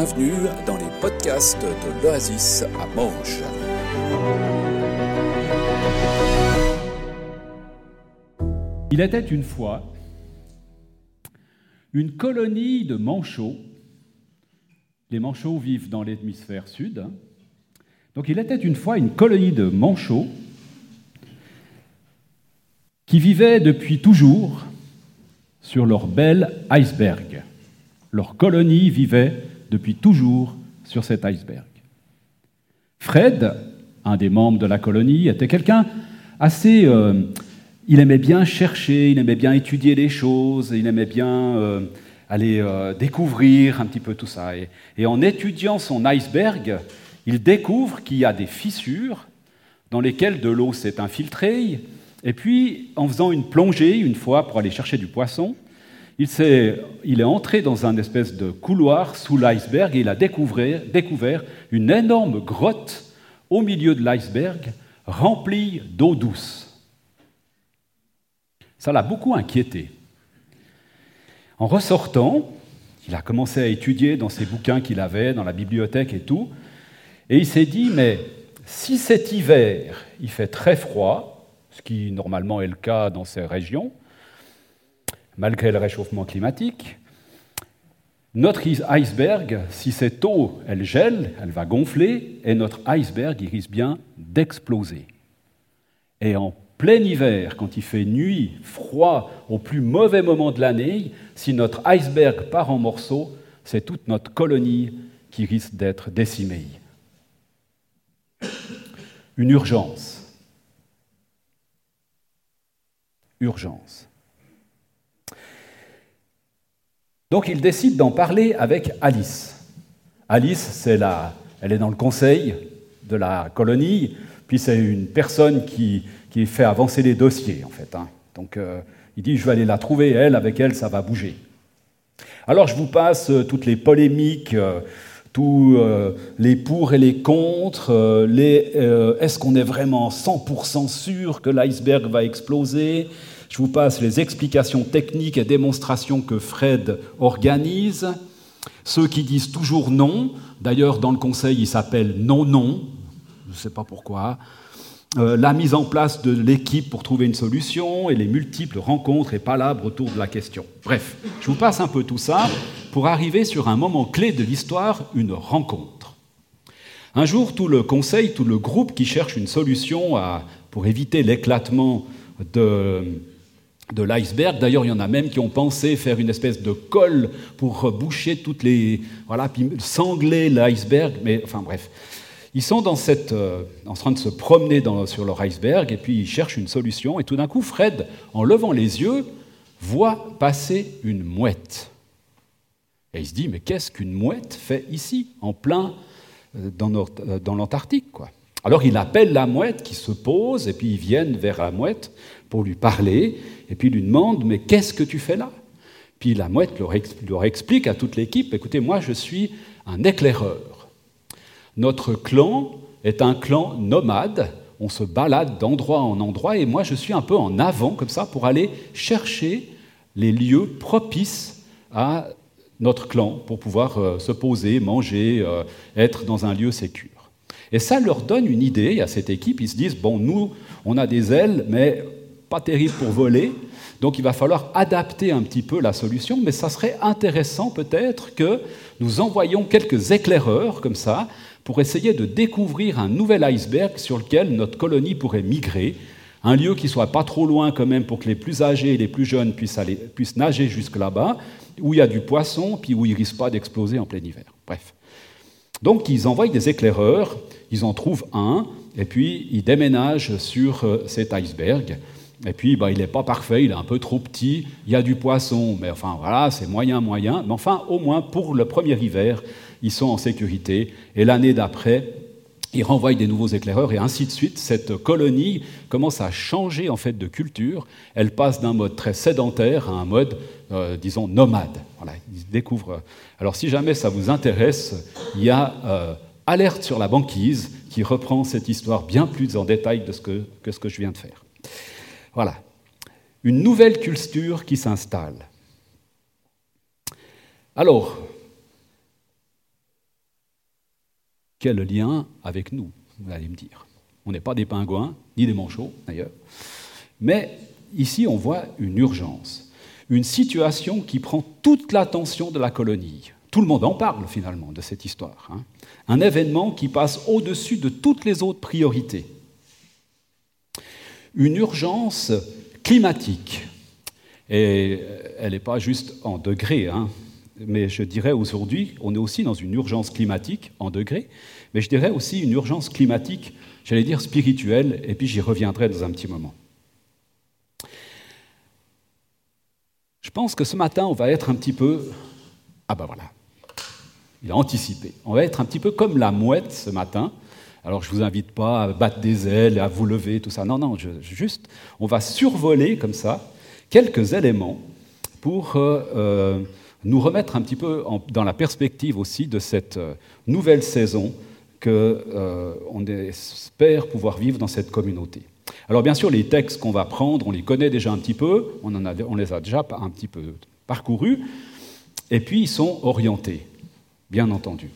bienvenue dans les podcasts de l'Oasis à Manche. Il était une fois une colonie de manchots. Les manchots vivent dans l'hémisphère sud. Donc il était une fois une colonie de manchots qui vivaient depuis toujours sur leur bel iceberg. Leur colonie vivait depuis toujours sur cet iceberg. Fred, un des membres de la colonie, était quelqu'un assez... euh, il aimait bien chercher, il aimait bien étudier les choses, il aimait bien euh, aller euh, découvrir un petit peu tout ça. Et, et en étudiant son iceberg, il découvre qu'il y a des fissures dans lesquelles de l'eau s'est infiltrée. Et puis, en faisant une plongée une fois pour aller chercher du poisson, il, est entré dans un espèce de couloir sous l'iceberg et il a découvert, découvert une énorme grotte au milieu de l'iceberg remplie d'eau douce. Ça l'a beaucoup inquiété. En ressortant, il a commencé à étudier dans ses bouquins qu'il avait, dans la bibliothèque et tout, et il s'est dit, mais si cet hiver, il fait très froid, ce qui normalement est le cas dans ces régions, malgré le réchauffement climatique, notre iceberg, si cette eau, elle gèle, elle va gonfler, et notre iceberg, risque bien d'exploser. Et en plein hiver, quand il fait nuit, froid, au plus mauvais moment de l'année, si notre iceberg part en morceaux, c'est toute notre colonie qui risque d'être décimée. Une urgence. Urgence. Donc il décide d'en parler avec Alice. Alice, c'est la, elle est dans le conseil de la colonie, puis c'est une personne qui, fait avancer les dossiers, en fait. hein. Donc euh, il dit, je vais aller la trouver, elle, avec elle, ça va bouger. Alors je vous passe euh, toutes les polémiques, euh, tous les pour et les contre, est-ce qu'on est vraiment 100% sûr que l'iceberg va exploser? Je vous passe les explications techniques et démonstrations que Fred organise. Ceux qui disent toujours non, d'ailleurs dans le conseil il s'appelle non-non, je ne sais pas pourquoi. Euh, la mise en place de l'équipe pour trouver une solution et les multiples rencontres et palabres autour de la question. Bref, je vous passe un peu tout ça pour arriver sur un moment clé de l'histoire, une rencontre. Un jour, tout le conseil, tout le groupe qui cherche une solution pour éviter l'éclatement de, de l'iceberg. D'ailleurs, il y en a même qui ont pensé faire une espèce de colle pour boucher toutes les. Voilà, puis sangler l'iceberg. Mais enfin, bref. Ils sont dans cette, euh, en train de se promener sur leur iceberg et puis ils cherchent une solution. Et tout d'un coup, Fred, en levant les yeux, voit passer une mouette. Et il se dit Mais qu'est-ce qu'une mouette fait ici, en plein euh, dans, euh, dans l'Antarctique quoi? Alors il appelle la mouette qui se pose et puis ils viennent vers la mouette pour lui parler et puis il lui demande Mais qu'est-ce que tu fais là? Puis la mouette leur, ex- leur explique à toute l'équipe Écoutez, moi je suis un éclaireur. Notre clan est un clan nomade. On se balade d'endroit en endroit et moi je suis un peu en avant comme ça pour aller chercher les lieux propices à notre clan pour pouvoir euh, se poser, manger, euh, être dans un lieu sécure. Et ça leur donne une idée à cette équipe. Ils se disent bon, nous, on a des ailes, mais pas terribles pour voler. Donc il va falloir adapter un petit peu la solution, mais ça serait intéressant peut-être que nous envoyions quelques éclaireurs comme ça pour essayer de découvrir un nouvel iceberg sur lequel notre colonie pourrait migrer, un lieu qui soit pas trop loin quand même pour que les plus âgés et les plus jeunes puissent, aller, puissent nager jusque là-bas, où il y a du poisson, puis où il risque pas d'exploser en plein hiver. Bref. Donc ils envoient des éclaireurs, ils en trouvent un, et puis ils déménagent sur euh, cet iceberg. Et puis bah, il n'est pas parfait, il est un peu trop petit, il y a du poisson, mais enfin voilà, c'est moyen, moyen. Mais enfin, au moins pour le premier hiver, ils sont en sécurité. Et l'année d'après, ils renvoient des nouveaux éclaireurs et ainsi de suite. Cette colonie commence à changer en fait de culture. Elle passe d'un mode très sédentaire à un mode, euh, disons, nomade. Voilà, ils découvrent. Alors, si jamais ça vous intéresse, il y a euh, Alerte sur la banquise qui reprend cette histoire bien plus en détail de ce que, que ce que je viens de faire. Voilà, une nouvelle culture qui s'installe. Alors, Quel lien avec nous, vous allez me dire? On n'est pas des pingouins, ni des manchots d'ailleurs. Mais ici, on voit une urgence, une situation qui prend toute l'attention de la colonie. Tout le monde en parle finalement de cette histoire. Hein. Un événement qui passe au-dessus de toutes les autres priorités. Une urgence climatique. Et elle n'est pas juste en degrés, hein. mais je dirais aujourd'hui, on est aussi dans une urgence climatique en degrés, mais je dirais aussi une urgence climatique, j'allais dire spirituelle, et puis j'y reviendrai dans un petit moment. Je pense que ce matin, on va être un petit peu... Ah ben voilà, il a anticipé. On va être un petit peu comme la mouette ce matin. Alors je ne vous invite pas à battre des ailes, à vous lever, tout ça. Non, non, juste, on va survoler comme ça quelques éléments pour euh, euh, nous remettre un petit peu dans la perspective aussi de cette euh, nouvelle saison qu'on espère pouvoir vivre dans cette communauté. Alors bien sûr, les textes qu'on va prendre, on les connaît déjà un petit peu, on, on les a déjà un petit peu parcourus, et puis ils sont orientés bien entendu.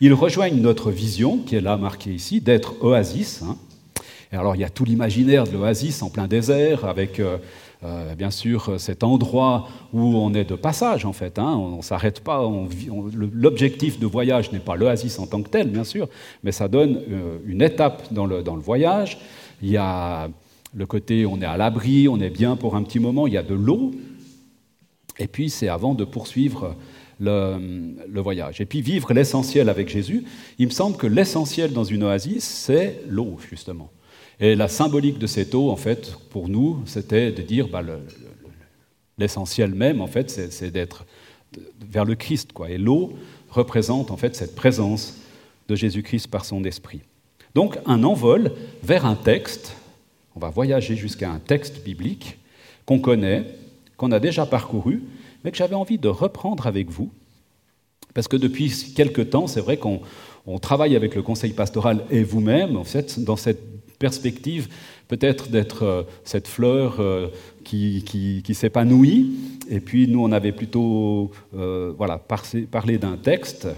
Ils rejoignent notre vision, qui est là marquée ici, d'être oasis. Hein. Et alors il y a tout l'imaginaire de l'oasis en plein désert, avec euh, euh, bien sûr cet endroit où on est de passage en fait. Hein. On ne s'arrête pas. L'objectif de voyage n'est pas l'oasis en tant que tel, bien sûr, mais ça donne euh, une étape dans le, dans le voyage. Il y a le côté on est à l'abri, on est bien pour un petit moment, il y a de l'eau. Et puis c'est avant de poursuivre le, voyage. Et puis vivre l'essentiel avec Jésus, il me semble que l'essentiel dans une oasis, c'est l'eau, justement. Et la symbolique de cette eau, en fait, pour nous, c'était de dire bah, l'essentiel même, en fait, c'est d'être vers le Christ. Quoi. Et l'eau représente, en fait, cette présence de Jésus-Christ par son esprit. Donc, un envol vers un texte, on va voyager jusqu'à un texte biblique qu'on connaît, qu'on a déjà parcouru, mais que j'avais envie de reprendre avec vous, parce que depuis quelque temps, c'est vrai qu'on travaille avec le conseil pastoral et vous-même, en fait, dans cette perspective peut-être d'être euh, cette fleur euh, qui, s'épanouit, et puis nous, on avait plutôt euh, voilà, parlé d'un texte.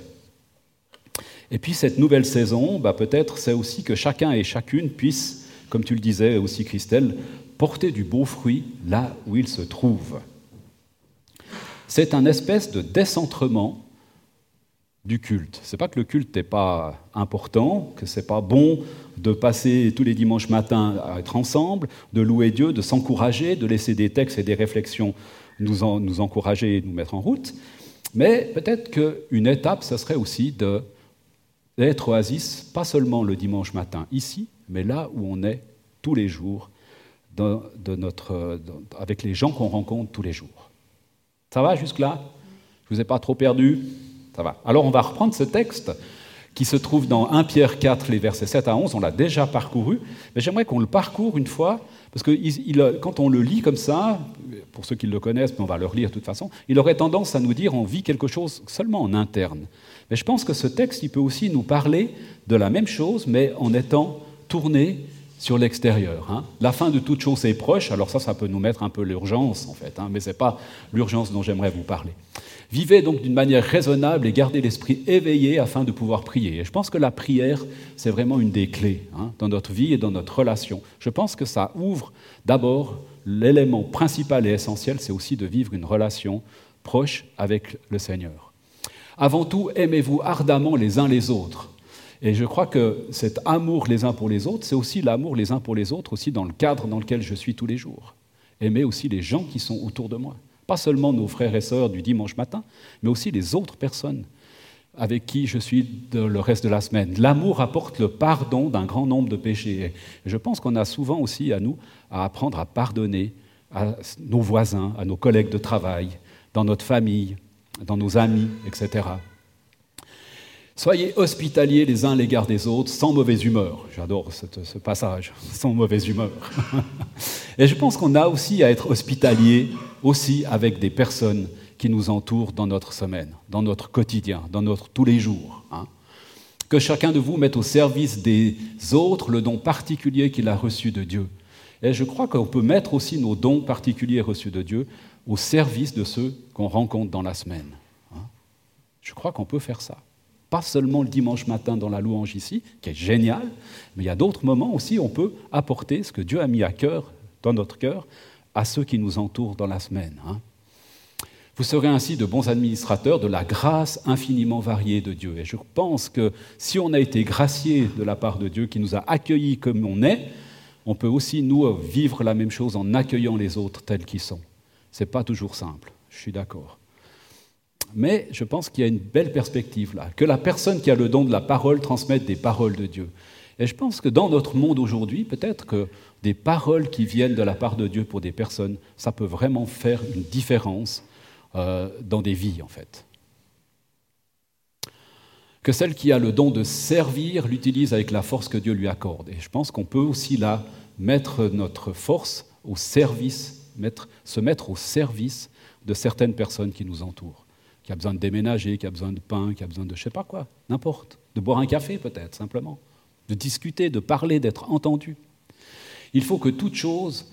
Et puis cette nouvelle saison, bah, peut-être c'est aussi que chacun et chacune puisse, comme tu le disais aussi Christelle, porter du beau fruit là où il se trouve. C'est un espèce de décentrement du culte. C'est pas que le culte n'est pas important, que c'est pas bon de passer tous les dimanches matins à être ensemble, de louer Dieu, de s'encourager, de laisser des textes et des réflexions nous, encourager et nous mettre en route. Mais peut-être qu'une étape, ce serait aussi d'être oasis, pas seulement le dimanche matin ici, mais là où on est tous les jours, avec les gens qu'on rencontre tous les jours. Ça va jusque-là? Je ne vous ai pas trop perdu? Ça va. Alors on va reprendre ce texte qui se trouve dans 1 Pierre 4, les versets 7 à 11. On l'a déjà parcouru, mais j'aimerais qu'on le parcourt une fois, parce que quand on le lit comme ça, pour ceux qui le connaissent, mais on va le relire de toute façon, il aurait tendance à nous dire on vit quelque chose seulement en interne. Mais je pense que ce texte, il peut aussi nous parler de la même chose, mais en étant tourné sur l'extérieur. Hein. La fin de toute chose est proche, alors ça, ça peut nous mettre un peu l'urgence, en fait, hein, mais ce n'est pas l'urgence dont j'aimerais vous parler. Vivez donc d'une manière raisonnable et gardez l'esprit éveillé afin de pouvoir prier. Et je pense que la prière, c'est vraiment une des clés hein, dans notre vie et dans notre relation. Je pense que ça ouvre d'abord l'élément principal et essentiel, c'est aussi de vivre une relation proche avec le Seigneur. Avant tout, aimez-vous ardemment les uns les autres et je crois que cet amour les uns pour les autres, c'est aussi l'amour les uns pour les autres, aussi dans le cadre dans lequel je suis tous les jours. Aimer aussi les gens qui sont autour de moi. Pas seulement nos frères et sœurs du dimanche matin, mais aussi les autres personnes avec qui je suis le reste de la semaine. L'amour apporte le pardon d'un grand nombre de péchés. Et je pense qu'on a souvent aussi à nous à apprendre à pardonner à nos voisins, à nos collègues de travail, dans notre famille, dans nos amis, etc. Soyez hospitaliers les uns l'égard des autres, sans mauvaise humeur. J'adore ce passage, sans mauvaise humeur. Et je pense qu'on a aussi à être hospitaliers aussi avec des personnes qui nous entourent dans notre semaine, dans notre quotidien, dans notre tous les jours. Hein. Que chacun de vous mette au service des autres le don particulier qu'il a reçu de Dieu. Et je crois qu'on peut mettre aussi nos dons particuliers reçus de Dieu au service de ceux qu'on rencontre dans la semaine. Hein. Je crois qu'on peut faire ça. Pas seulement le dimanche matin dans la louange ici, qui est génial, mais il y a d'autres moments aussi où on peut apporter ce que Dieu a mis à cœur, dans notre cœur, à ceux qui nous entourent dans la semaine. Hein. Vous serez ainsi de bons administrateurs de la grâce infiniment variée de Dieu. Et je pense que si on a été gracié de la part de Dieu, qui nous a accueillis comme on est, on peut aussi, nous, vivre la même chose en accueillant les autres tels qu'ils sont. Ce n'est pas toujours simple, je suis d'accord. Mais je pense qu'il y a une belle perspective là, que la personne qui a le don de la parole transmette des paroles de Dieu. Et je pense que dans notre monde aujourd'hui, peut-être que des paroles qui viennent de la part de Dieu pour des personnes, ça peut vraiment faire une différence euh, dans des vies, en fait. Que celle qui a le don de servir l'utilise avec la force que Dieu lui accorde. Et je pense qu'on peut aussi là mettre notre force au service, se mettre au service de certaines personnes qui nous entourent qui a besoin de déménager, qui a besoin de pain, qui a besoin de je sais pas quoi, n'importe, de boire un café peut-être simplement, de discuter, de parler, d'être entendu. Il faut que toute chose,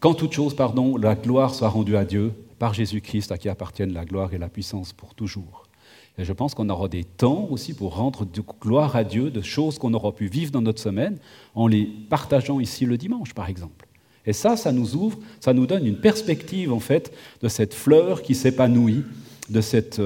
quand toute chose, pardon, la gloire soit rendue à Dieu par Jésus-Christ, à qui appartiennent la gloire et la puissance pour toujours. Et je pense qu'on aura des temps aussi pour rendre de gloire à Dieu de choses qu'on aura pu vivre dans notre semaine en les partageant ici le dimanche, par exemple. Et ça, ça nous ouvre, ça nous donne une perspective en fait de cette fleur qui s'épanouit de cette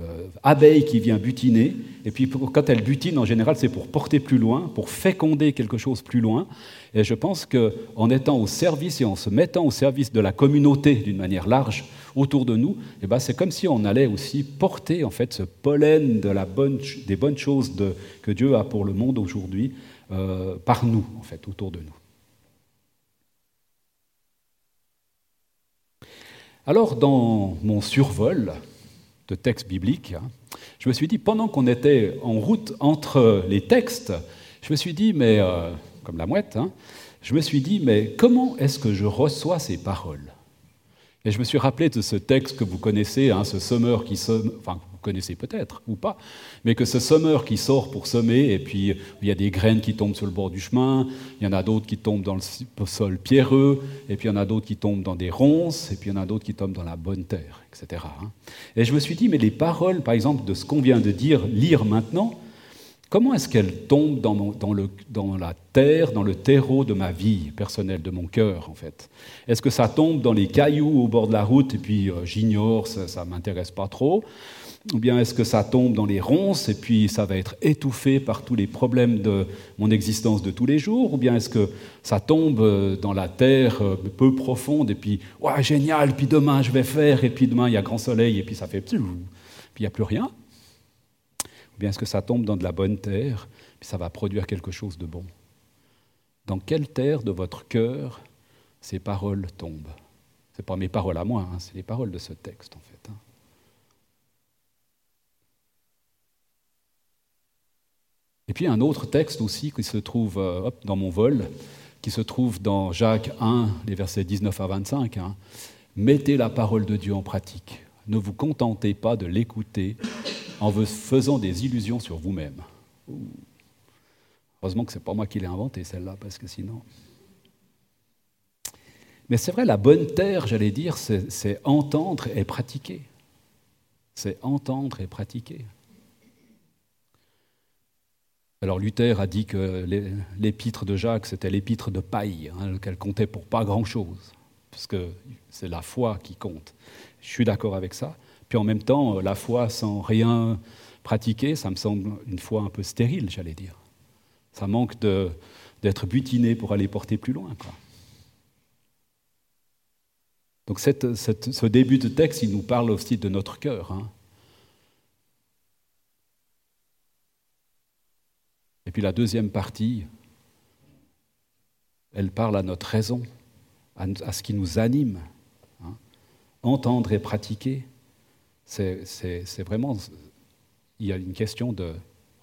euh, abeille qui vient butiner. Et puis quand elle butine, en général, c'est pour porter plus loin, pour féconder quelque chose plus loin. Et je pense qu'en étant au service et en se mettant au service de la communauté d'une manière large autour de nous, eh ben, c'est comme si on allait aussi porter en fait ce pollen de la bonne, des bonnes choses que Dieu a pour le monde aujourd'hui euh, par nous, en fait, autour de nous. Alors, dans mon survol, de textes bibliques, hein. je me suis dit, pendant qu'on était en route entre les textes, je me suis dit, mais, euh, comme la mouette, hein, je me suis dit, mais comment est-ce que je reçois ces paroles? Et je me suis rappelé de ce texte que vous connaissez, hein, ce sommeur qui somme, connaissez peut-être ou pas, mais que ce sommeur qui sort pour semer, et puis il y a des graines qui tombent sur le bord du chemin, il y en a d'autres qui tombent dans le sol pierreux, et puis il y en a d'autres qui tombent dans des ronces, et puis il y en a d'autres qui tombent dans la bonne terre, etc. Hein. Et je me suis dit, mais les paroles, par exemple, de ce qu'on vient de dire, lire maintenant, comment est-ce qu'elles tombent dans, la terre, dans le terreau de ma vie personnelle, de mon cœur, en fait? Est-ce que ça tombe dans les cailloux au bord de la route, et puis euh, j'ignore, ça ne m'intéresse pas trop? Ou bien est-ce que ça tombe dans les ronces et puis ça va être étouffé par tous les problèmes de mon existence de tous les jours? Ou bien est-ce que ça tombe euh, dans la terre euh, peu profonde et puis, ouais, génial, puis demain je vais faire, et puis demain il y a grand soleil et puis ça fait, puis il n'y a plus rien Ou bien est-ce que ça tombe dans de la bonne terre, puis ça va produire quelque chose de bon? Dans quelle terre de votre cœur ces paroles tombent? Ce pas mes paroles à moi, hein, c'est les paroles de ce texte en fait. Hein. Et puis un autre texte aussi qui se trouve euh, dans mon vol, qui se trouve dans Jacques 1, les versets 19 à 25. Hein. Mettez la parole de Dieu en pratique. Ne vous contentez pas de l'écouter en vous faisant des illusions sur vous-même. Heureusement que ce n'est pas moi qui l'ai inventé celle-là, parce que sinon... Mais c'est vrai, la bonne terre, j'allais dire, c'est entendre et pratiquer. C'est entendre et pratiquer. Alors Luther a dit que l'épître de Jacques, c'était l'épître de paille, hein, qu'elle comptait pour pas grand-chose, parce que c'est la foi qui compte. Je suis d'accord avec ça. Puis en même temps, la foi sans rien pratiquer, ça me semble une foi un peu stérile, j'allais dire. Ça manque d'être butiné pour aller porter plus loin. Donc ce début de texte, il nous parle aussi de notre cœur. Hein. Et puis la deuxième partie, elle parle à notre raison, à, ce qui nous anime. Hein. Entendre et pratiquer, c'est vraiment, il y a une question de,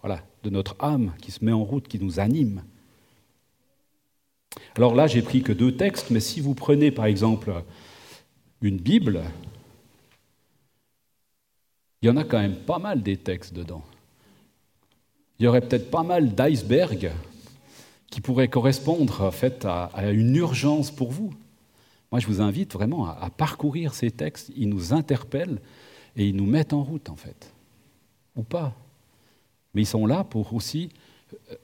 voilà, de notre âme qui se met en route, qui nous anime. Alors là, j'ai pris que deux textes, mais si vous prenez par exemple une Bible, il y en a quand même pas mal des textes dedans il y aurait peut-être pas mal d'icebergs qui pourraient correspondre en fait, à, une urgence pour vous. Moi, je vous invite vraiment à, parcourir ces textes. Ils nous interpellent et ils nous mettent en route, en fait. Ou pas. Mais ils sont là pour aussi, euh,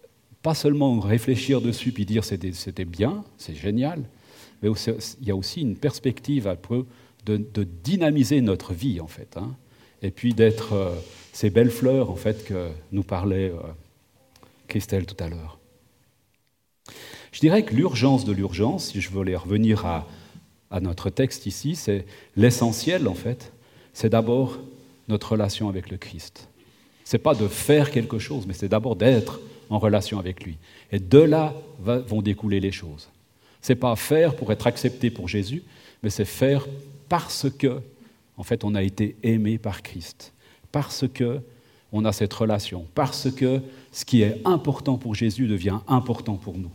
pas seulement réfléchir dessus puis dire c'était bien, c'est génial, mais il y a aussi une perspective un peu de, dynamiser notre vie, en fait. Hein. Et puis d'être euh, ces belles fleurs, en fait, que nous parlait euh, Christelle tout à l'heure. Je dirais que l'urgence de l'urgence, si je voulais revenir à, à notre texte ici, c'est l'essentiel, en fait, c'est d'abord notre relation avec le Christ. Ce n'est pas de faire quelque chose, mais c'est d'abord d'être en relation avec lui. Et de là vont découler les choses. Ce n'est pas faire pour être accepté pour Jésus, mais c'est faire parce que, en fait, on a été aimé par Christ, parce que on a cette relation, parce que ce qui est important pour Jésus devient important pour nous.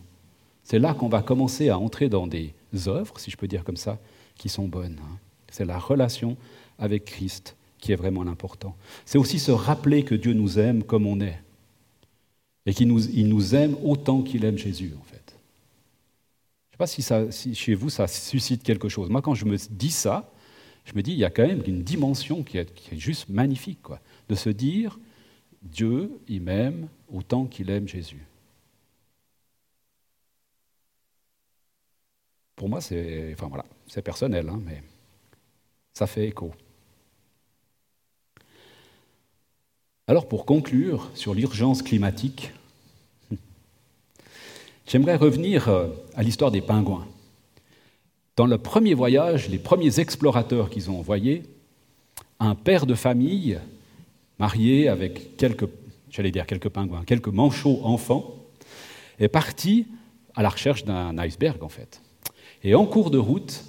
C'est là qu'on va commencer à entrer dans des œuvres, si je peux dire comme ça, qui sont bonnes. Hein. C'est la relation avec Christ qui est vraiment l'important. C'est aussi se rappeler que Dieu nous aime comme on est. Et qu'il nous, aime autant qu'il aime Jésus, en fait. Je ne sais pas si chez vous, ça suscite quelque chose. Moi, quand je me dis ça, je me dis, il y a quand même une dimension qui est, juste magnifique. De se dire, Dieu, il m'aime autant qu'il aime Jésus. Pour moi, c'est enfin, voilà, personnel, hein, mais ça fait écho. Alors pour conclure sur l'urgence climatique, j'aimerais revenir euh, à l'histoire des pingouins. Dans le premier voyage, les premiers explorateurs qu'ils ont envoyés, un père de famille marié avec quelques, j'allais dire quelques pingouins, quelques manchots enfants, est parti à la recherche d'un iceberg en fait. Et en cours de route,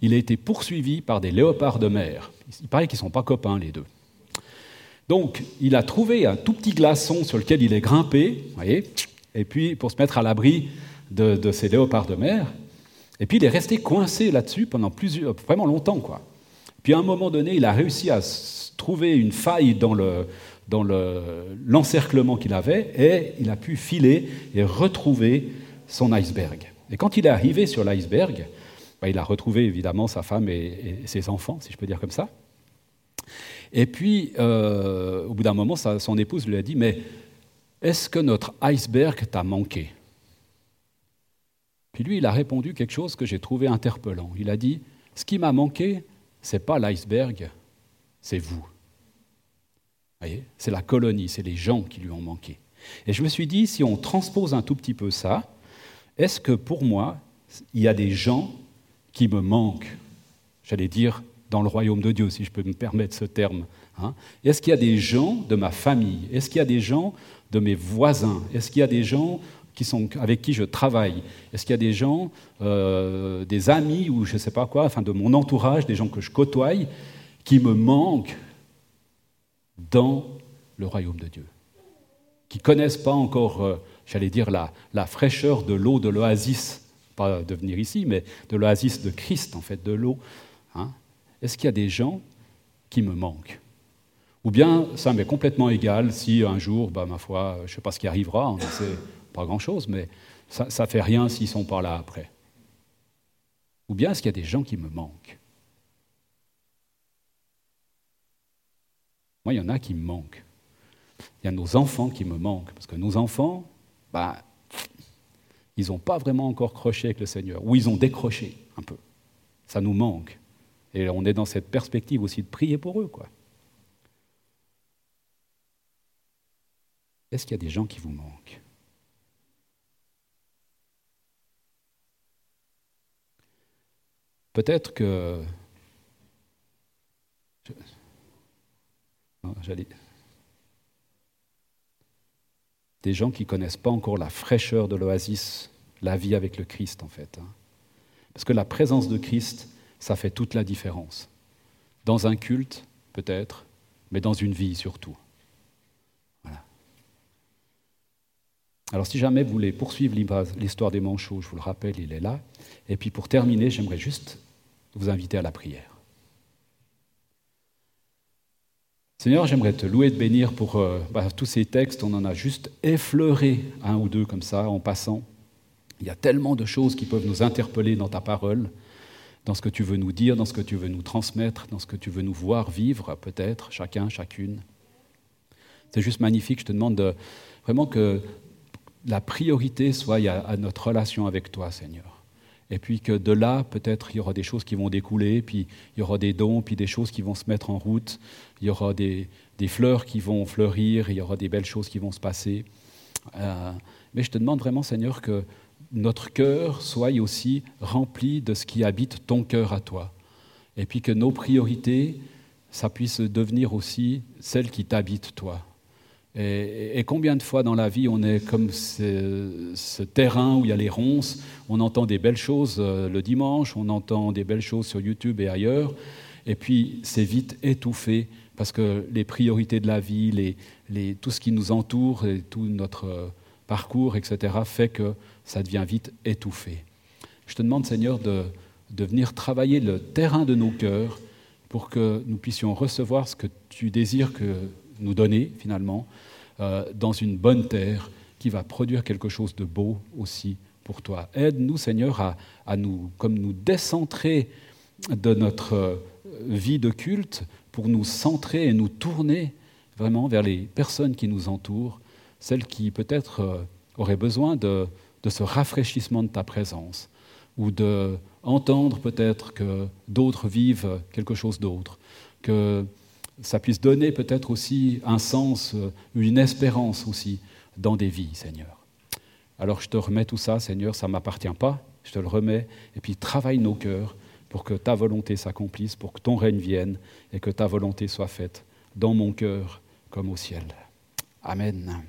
il a été poursuivi par des léopards de mer. Il paraît qu'ils ne sont pas copains les deux. Donc, il a trouvé un tout petit glaçon sur lequel il est grimpé, voyez, et puis pour se mettre à l'abri de, ces léopards de mer. Et puis il est resté coincé là-dessus pendant vraiment longtemps, quoi. Puis à un moment donné, il a réussi à trouver une faille dans le, dans l'encerclement qu'il avait, et il a pu filer et retrouver son iceberg. Et quand il est arrivé sur l'iceberg, bah, il a retrouvé évidemment sa femme et ses enfants, si je peux dire comme ça. Et puis, euh, au bout d'un moment, son épouse lui a dit, mais est-ce que notre iceberg t'a manqué? Puis lui, il a répondu quelque chose que j'ai trouvé interpellant. Il a dit, ce qui m'a manqué, ce n'est pas l'iceberg, c'est vous. voyez C'est la colonie, c'est les gens qui lui ont manqué. Et je me suis dit, si on transpose un tout petit peu ça, est-ce que pour moi, il y a des gens qui me manquent? J'allais dire dans le royaume de Dieu, si je peux me permettre ce terme. Hein. Est-ce qu'il y a des gens de ma famille? Est-ce qu'il y a des gens de mes voisins? Est-ce qu'il y a des gens qui sont, avec qui je travaille. Est-ce qu'il y a des gens, euh, des amis ou je ne sais pas quoi, enfin de mon entourage, des gens que je côtoie, qui me manquent dans le royaume de Dieu? Qui ne connaissent pas encore, euh, j'allais dire, la, la fraîcheur de l'eau de l'oasis pas de venir ici, mais de l'oasis de Christ, en fait, de l'eau. Hein? Est-ce qu'il y a des gens qui me manquent? Ou bien ça m'est complètement égal si un jour, bah, ma foi, je ne sais pas ce qui arrivera, on ne sait pas grand-chose, mais ça ne fait rien s'ils ne sont pas là après. Ou bien est-ce qu'il y a des gens qui me manquent? Moi, il y en a qui me manquent. Il y a nos enfants qui me manquent, parce que nos enfants, bah, ils n'ont pas vraiment encore croché avec le Seigneur, ou ils ont décroché un peu. Ça nous manque. Et on est dans cette perspective aussi de prier pour eux. quoi. Est-ce qu'il y a des gens qui vous manquent? Peut-être que... Des gens qui ne connaissent pas encore la fraîcheur de l'oasis, la vie avec le Christ en fait. Hein. Parce que la présence de Christ, ça fait toute la différence. Dans un culte, peut-être, mais dans une vie surtout. Alors si jamais vous voulez poursuivre l'histoire des manchots, je vous le rappelle, il est là. Et puis pour terminer, j'aimerais juste vous inviter à la prière. Seigneur, j'aimerais te louer et te bénir pour euh, bah, tous ces textes. On en a juste effleuré un ou deux comme ça en passant. Il y a tellement de choses qui peuvent nous interpeller dans ta parole dans ce que tu veux nous dire, dans ce que tu veux nous transmettre, dans ce que tu veux nous voir vivre, peut-être, chacun, chacune. C'est juste magnifique. Je te demande de, vraiment que la priorité soit à notre relation avec toi, Seigneur. Et puis que de là, peut-être, il y aura des choses qui vont découler, puis il y aura des dons, puis des choses qui vont se mettre en route, il y aura des, fleurs qui vont fleurir, il y aura des belles choses qui vont se passer. Euh, mais je te demande vraiment, Seigneur, que notre cœur soit aussi rempli de ce qui habite ton cœur à toi. Et puis que nos priorités, ça puisse devenir aussi celles qui t'habitent toi. Et, combien de fois dans la vie on est comme ce, terrain où il y a les ronces, on entend des belles choses euh, le dimanche, on entend des belles choses sur YouTube et ailleurs, et puis c'est vite étouffé parce que les priorités de la vie, tout ce qui nous entoure, tout notre euh, parcours, etc., fait que ça devient vite étouffé. Je te demande, Seigneur, de, de venir travailler le terrain de nos cœurs pour que nous puissions recevoir ce que tu désires que nous donner finalement euh, dans une bonne terre qui va produire quelque chose de beau aussi pour toi. Aide-nous, Seigneur, à, nous, comme nous décentrer de notre euh, vie de culte pour nous centrer et nous tourner vraiment vers les personnes qui nous entourent, celles qui peut-être euh, auraient besoin de, de ce rafraîchissement de ta présence ou de entendre peut-être que d'autres vivent quelque chose d'autre, que ça puisse donner peut-être aussi un sens, euh, une espérance aussi dans des vies, Seigneur. Alors je te remets tout ça, Seigneur, ça ne m'appartient pas, je te le remets, et puis travaille nos cœurs pour que ta volonté s'accomplisse, pour que ton règne vienne et que ta volonté soit faite dans mon cœur comme au ciel. Amen.